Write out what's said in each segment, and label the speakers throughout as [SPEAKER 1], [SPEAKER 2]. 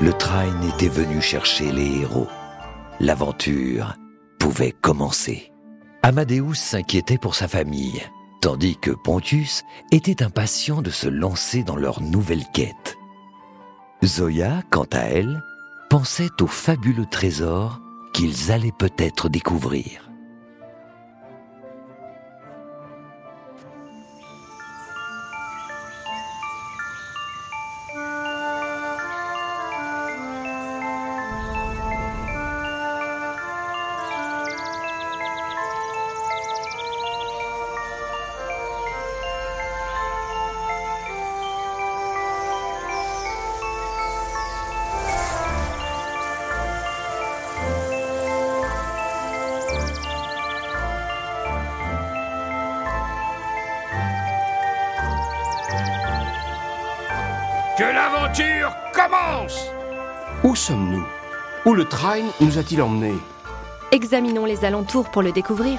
[SPEAKER 1] le train était venu chercher les héros. L'aventure pouvait commencer. Amadeus s'inquiétait pour sa famille, tandis que Pontius était impatient de se lancer dans leur nouvelle quête. Zoya, quant à elle, pensait au fabuleux trésor qu'ils allaient peut-être découvrir.
[SPEAKER 2] Que l'aventure commence
[SPEAKER 3] Où sommes-nous? Où le train nous a-t-il emmenés?
[SPEAKER 4] Examinons les alentours pour le découvrir.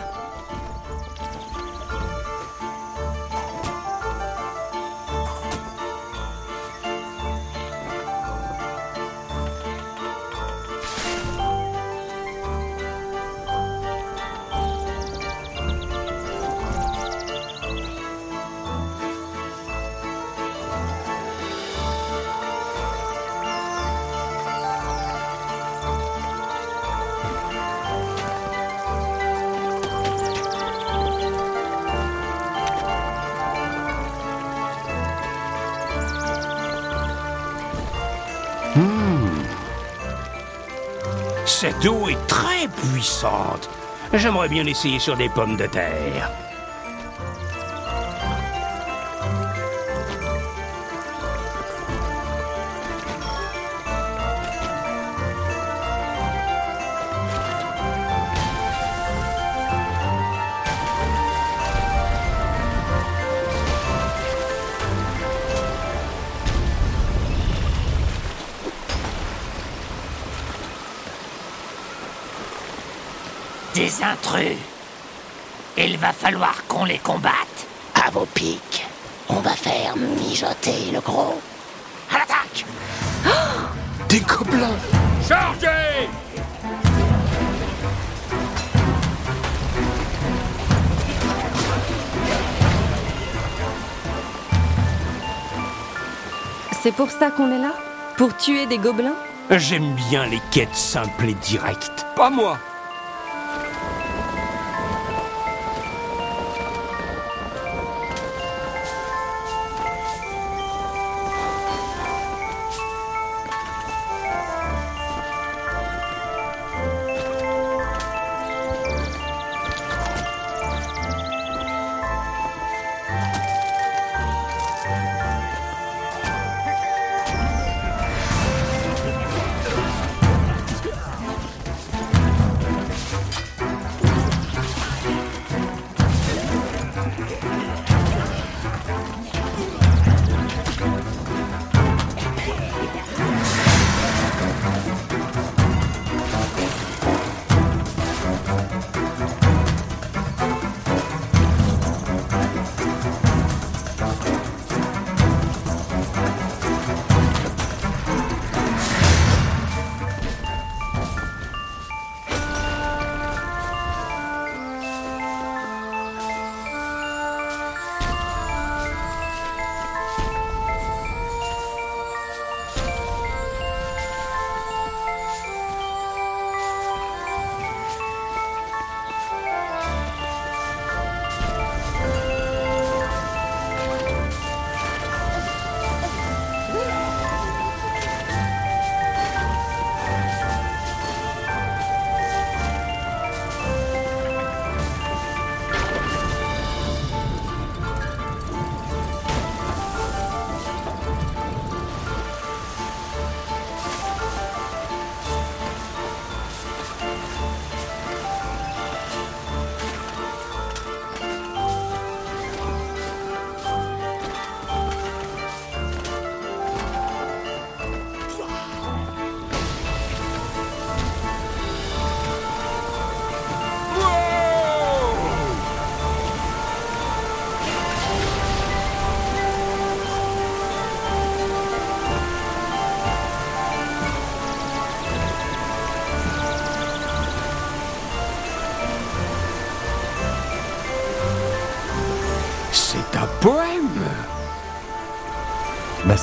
[SPEAKER 2] Cette eau est très puissante. J'aimerais bien essayer sur des pommes de terre.
[SPEAKER 5] Des intrus. Il va falloir qu'on les combatte. À vos pics. On va faire mijoter le gros. À l'attaque
[SPEAKER 3] Des gobelins
[SPEAKER 2] Chargez
[SPEAKER 4] C'est pour ça qu'on est là? Pour tuer des gobelins?
[SPEAKER 2] J'aime bien les quêtes simples et directes.
[SPEAKER 3] Pas moi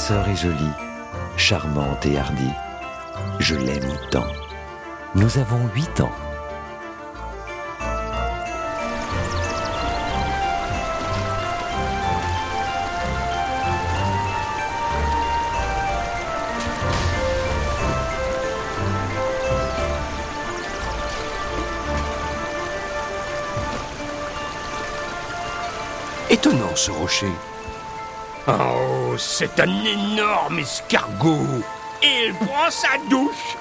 [SPEAKER 1] sœur est jolie, charmante et hardie. Je l'aime tant. Nous avons huit ans.
[SPEAKER 3] Étonnant ce rocher.
[SPEAKER 2] Oh, c'est un énorme escargot. Il prend sa douche.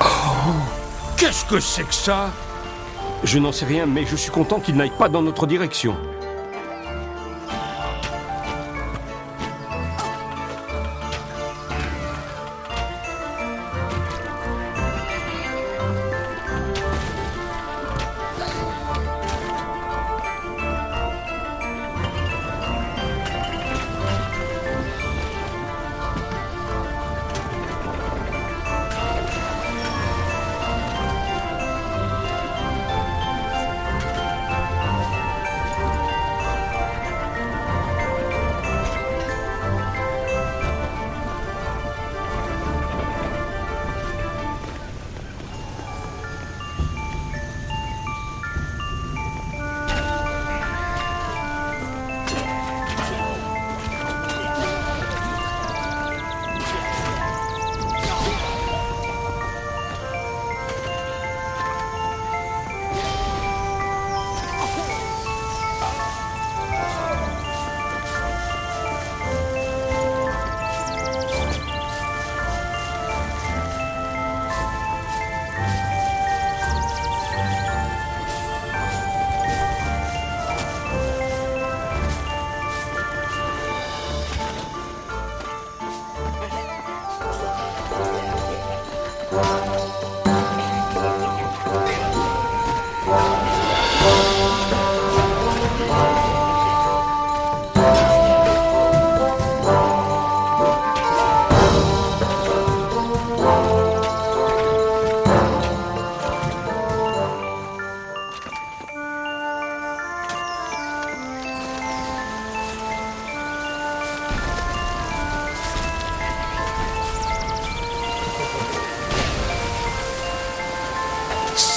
[SPEAKER 2] Oh, Qu'est-ce que c'est que ça?
[SPEAKER 3] Je n'en sais rien, mais je suis content qu'il n'aille pas dans notre direction.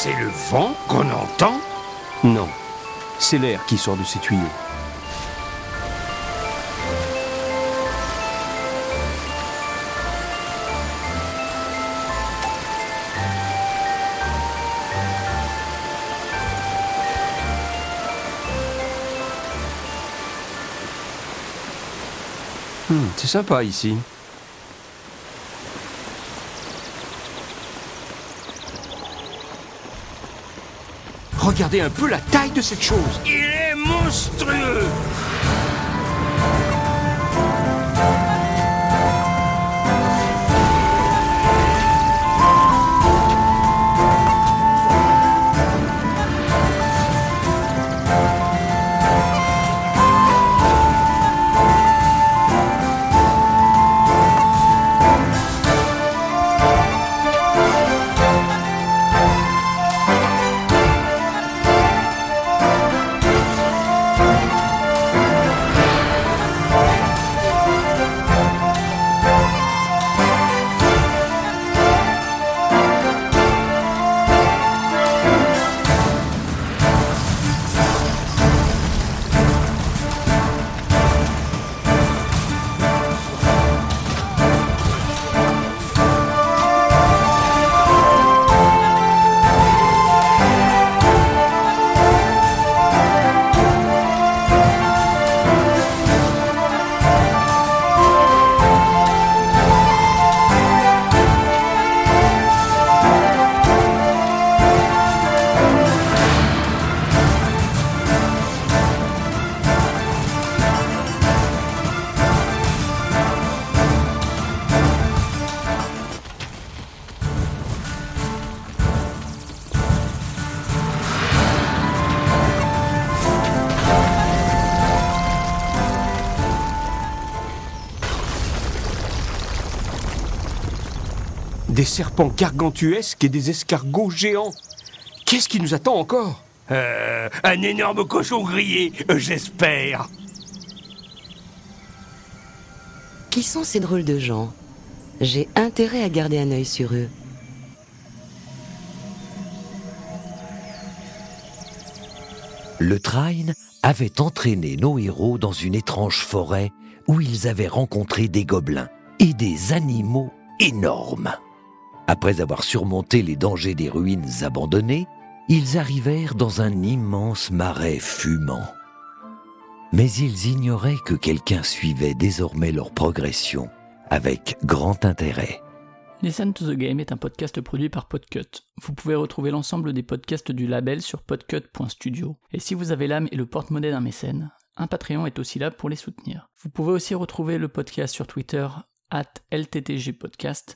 [SPEAKER 2] C'est le vent qu'on entend
[SPEAKER 3] Non, c'est l'air qui sort de ces tuyaux. Hmm, c'est sympa ici. Regardez un peu la taille de cette chose.
[SPEAKER 2] Il est monstrueux
[SPEAKER 3] des serpents gargantuesques et des escargots géants. Qu'est-ce qui nous attend encore?
[SPEAKER 2] Euh, un énorme cochon grillé, euh, j'espère.
[SPEAKER 6] Qui sont ces drôles de gens? J'ai intérêt à garder un œil sur eux.
[SPEAKER 1] Le train avait entraîné nos héros dans une étrange forêt où ils avaient rencontré des gobelins et des animaux énormes. Après avoir surmonté les dangers des ruines abandonnées, ils arrivèrent dans un immense marais fumant. Mais ils ignoraient que quelqu'un suivait désormais leur progression avec grand intérêt.
[SPEAKER 7] Listen to the Game est un podcast produit par Podcut. Vous pouvez retrouver l'ensemble des podcasts du label sur podcut.studio. Et si vous avez l'âme et le porte-monnaie d'un mécène, un Patreon est aussi là pour les soutenir. Vous pouvez aussi retrouver le podcast sur Twitter, at LTTGpodcast,